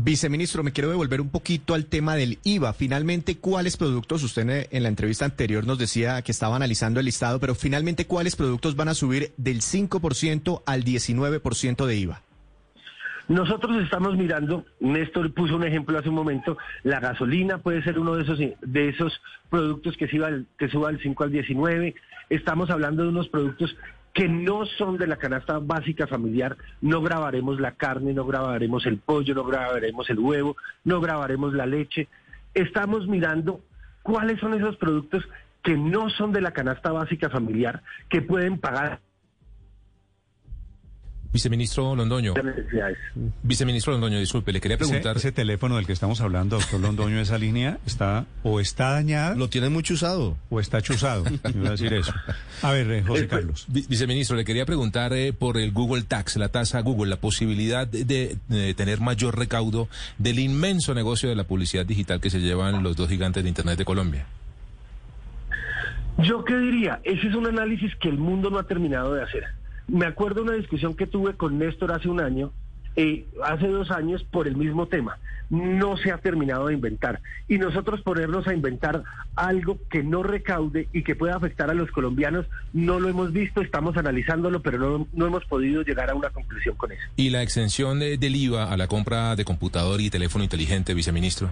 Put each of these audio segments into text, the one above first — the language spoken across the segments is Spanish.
Viceministro, me quiero devolver un poquito al tema del IVA. Finalmente, ¿cuáles productos? Usted en la entrevista anterior nos decía que estaba analizando el listado, pero finalmente, ¿cuáles productos van a subir del 5% al 19% de IVA? Nosotros estamos mirando, Néstor puso un ejemplo hace un momento, la gasolina puede ser uno de esos de esos productos que suba, que suba del 5 al 19. Estamos hablando de unos productos que no son de la canasta básica familiar, no grabaremos la carne, no grabaremos el pollo, no grabaremos el huevo, no grabaremos la leche. Estamos mirando cuáles son esos productos que no son de la canasta básica familiar, que pueden pagar Viceministro Londoño. Viceministro Londoño, disculpe, le quería preguntar. Ese, teléfono del que estamos hablando, doctor Londoño, esa línea está o está dañada. Lo tiene muy chuzado. O está chuzado. Iba a decir eso. A ver, eh, José Carlos. Viceministro, le quería preguntar eh, por el Google Tax, la tasa Google, la posibilidad de, tener mayor recaudo del inmenso negocio de la publicidad digital que se llevan los dos gigantes de Internet de Colombia. Yo qué diría, ese es un análisis que el mundo no ha terminado de hacer. Me acuerdo una discusión que tuve con Néstor hace un año, eh, hace dos años, por el mismo tema. No se ha terminado de inventar. Y nosotros ponernos a inventar algo que no recaude y que pueda afectar a los colombianos, no lo hemos visto, estamos analizándolo, pero no, no hemos podido llegar a una conclusión con eso. ¿Y la exención del IVA a la compra de computador y teléfono inteligente, viceministro?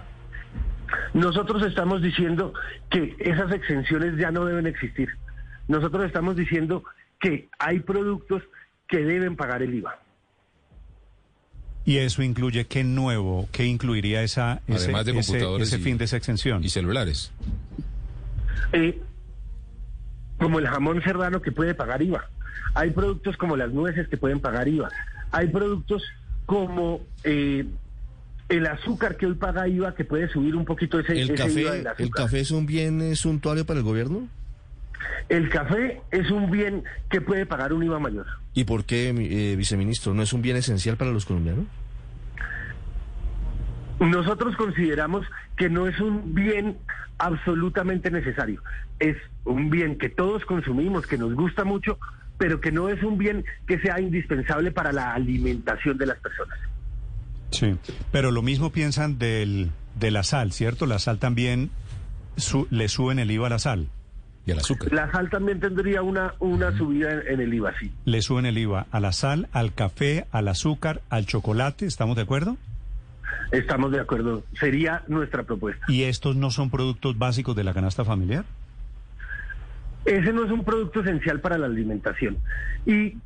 Nosotros estamos diciendo que esas exenciones ya no deben existir. Nosotros estamos diciendo que hay productos que deben pagar el IVA. ¿Y eso incluye qué nuevo? ¿Qué incluiría esa, ese, ese, fin de esa exención? Y celulares. Eh, como el jamón serrano que puede pagar IVA. Hay productos como las nueces que pueden pagar IVA. Hay productos como eh, el azúcar que hoy paga IVA que puede subir un poquito ese, ¿El café, ¿El café es un bien suntuario para el gobierno? El café es un bien que puede pagar un IVA mayor. ¿Y por qué, eh, viceministro? ¿No es un bien esencial para los colombianos? Nosotros consideramos que no es un bien absolutamente necesario. Es un bien que todos consumimos, que nos gusta mucho, pero que no es un bien que sea indispensable para la alimentación de las personas. Sí, pero lo mismo piensan del, de la sal, ¿cierto? La sal también le suben el IVA a la sal y al azúcar. La sal también tendría una, una subida en, el IVA, sí. Le suben el IVA a la sal, al café, al azúcar, al chocolate, ¿estamos de acuerdo? Estamos de acuerdo, sería nuestra propuesta. ¿Y estos no son productos básicos de la canasta familiar? Ese no es un producto esencial para la alimentación. Y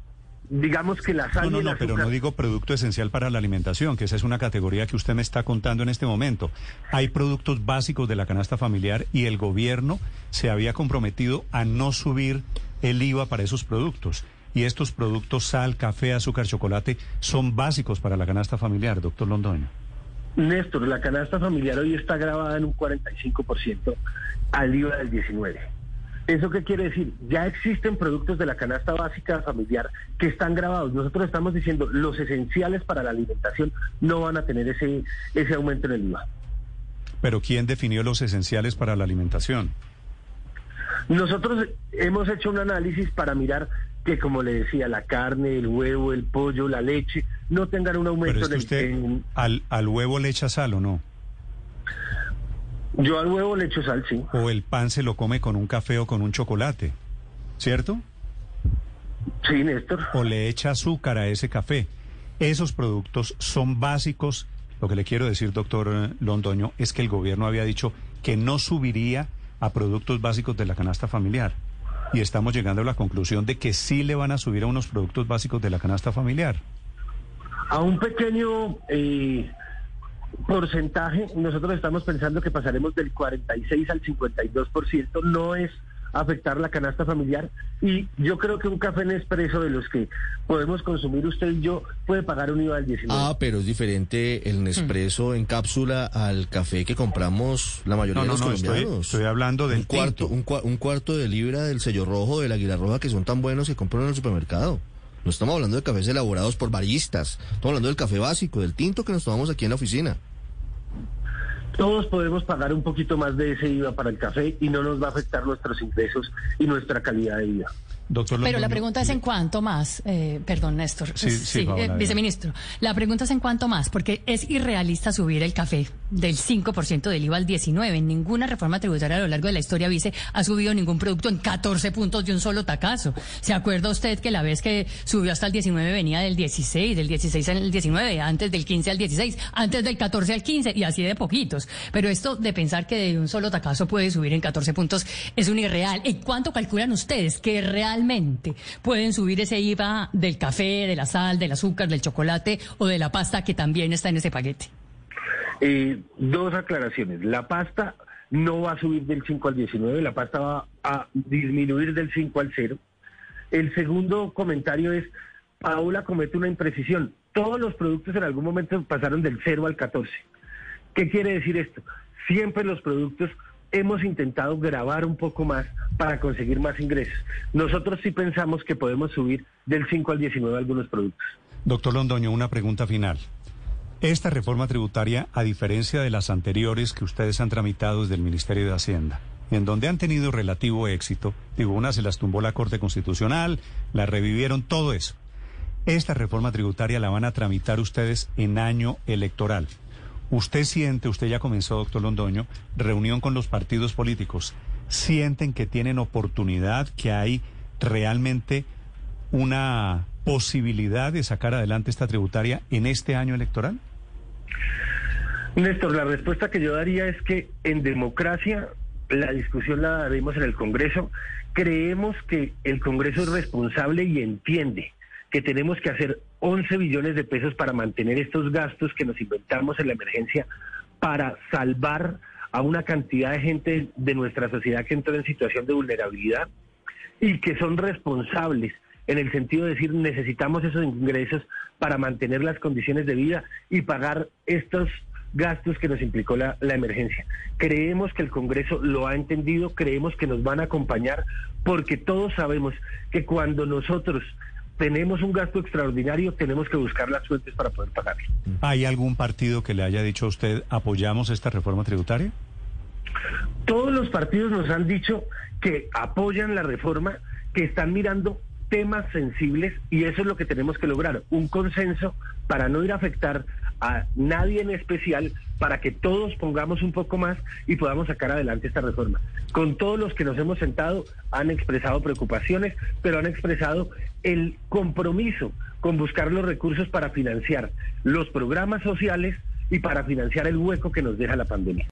digamos que la sal. No, no, no, pero no digo producto esencial para la alimentación, que esa es una categoría que usted me está contando en este momento. Hay productos básicos de la canasta familiar y el gobierno se había comprometido a no subir el IVA para esos productos. Y estos productos, sal, café, azúcar, chocolate, son básicos para la canasta familiar, doctor Londoño. Néstor, la canasta familiar hoy está grabada en un 45% al IVA del 19%. ¿Eso qué quiere decir? Ya existen productos de la canasta básica familiar que están grabados. Nosotros estamos diciendo los esenciales para la alimentación no van a tener ese, ese aumento en el IVA. Pero ¿quién definió los esenciales para la alimentación? Nosotros hemos hecho un análisis para mirar que, como le decía, la carne, el huevo, el pollo, la leche, no tengan un aumento en, usted al, al huevo le echa sal o no? Yo al huevo le echo sal, sí. O el pan se lo come con un café o con un chocolate, ¿cierto? Sí, Néstor. O le echa azúcar a ese café. Esos productos son básicos. Lo que le quiero decir, doctor Londoño, es que el gobierno había dicho que no subiría a productos básicos de la canasta familiar. Y estamos llegando a la conclusión de que sí le van a subir a unos productos básicos de la canasta familiar. A un pequeño eh, porcentaje, nosotros estamos pensando que pasaremos del 46 al 52%, no es afectar la canasta familiar y yo creo que un café en expreso de los que podemos consumir usted y yo puede pagar un IVA del 19. Ah, pero es diferente el Nespresso en cápsula al café que compramos la mayoría de los colombianos. Estoy, hablando del un cuarto, un, un, cuarto de libra del sello rojo del Águila Roja que son tan buenos que compran en el supermercado. No estamos hablando de cafés elaborados por baristas, estamos hablando del café básico, del tinto que nos tomamos aquí en la oficina. Todos podemos pagar un poquito más de ese IVA para el café y no nos va a afectar nuestros ingresos y nuestra calidad de vida. Doctor Pero la Londoño, pregunta es en cuánto más, eh, perdón Néstor, Sí, sí, Paola, eh, viceministro, la pregunta es en cuánto más, porque es irrealista subir el café del 5% del IVA al 19%. Ninguna reforma tributaria a lo largo de la historia, vice, ha subido ningún producto en 14 puntos de un solo tacazo. ¿Se acuerda usted que la vez que subió hasta el 19 venía del 16, del 16 al 19, antes del 15 al 16, antes del 14 al 15 y así de poquitos? Pero esto de pensar que de un solo tacazo puede subir en 14 puntos es un irreal. ¿En cuánto calculan ustedes que pueden subir ese IVA del café, de la sal, del azúcar, del chocolate o de la pasta que también está en ese paquete? Eh, dos aclaraciones. La pasta no va a subir del 5 al 19, la pasta va a disminuir del 5 al 0. El segundo comentario es, Paola comete una imprecisión. Todos los productos en algún momento pasaron del 0 al 14. ¿Qué quiere decir esto? Siempre los productos hemos intentado grabar un poco más para conseguir más ingresos. Nosotros sí pensamos que podemos subir del 5 al 19 algunos productos. Doctor Londoño, una pregunta final. Esta reforma tributaria, a diferencia de las anteriores que ustedes han tramitado desde el Ministerio de Hacienda, en donde han tenido relativo éxito, digo, una se las tumbó la Corte Constitucional, la revivieron, todo eso. Esta reforma tributaria la van a tramitar ustedes en año electoral. Usted siente, usted ya comenzó, doctor Londoño, reunión con los partidos políticos. ¿Sienten que tienen oportunidad, que hay realmente una posibilidad de sacar adelante esta tributaria en este año electoral? Néstor, la respuesta que yo daría es que en democracia la discusión la daremos en el Congreso. Creemos que el Congreso es responsable y entiende que tenemos que hacer 11 billones de pesos para mantener estos gastos que nos inventamos en la emergencia para salvar a una cantidad de gente de nuestra sociedad que entró en situación de vulnerabilidad y que son responsables en el sentido de decir necesitamos esos ingresos para mantener las condiciones de vida y pagar estos gastos que nos implicó la, la, emergencia. Creemos que el Congreso lo ha entendido, creemos que nos van a acompañar, porque todos sabemos que cuando nosotros tenemos un gasto extraordinario, tenemos que buscar las fuentes para poder pagarlo. ¿Hay algún partido que le haya dicho a usted apoyamos esta reforma tributaria? Todos los partidos nos han dicho que apoyan la reforma, que están mirando temas sensibles y eso es lo que tenemos que lograr, un consenso para no ir a afectar a nadie en especial, para que todos pongamos un poco más y podamos sacar adelante esta reforma. Con todos los que nos hemos sentado han expresado preocupaciones, pero han expresado el compromiso con buscar los recursos para financiar los programas sociales y para financiar el hueco que nos deja la pandemia.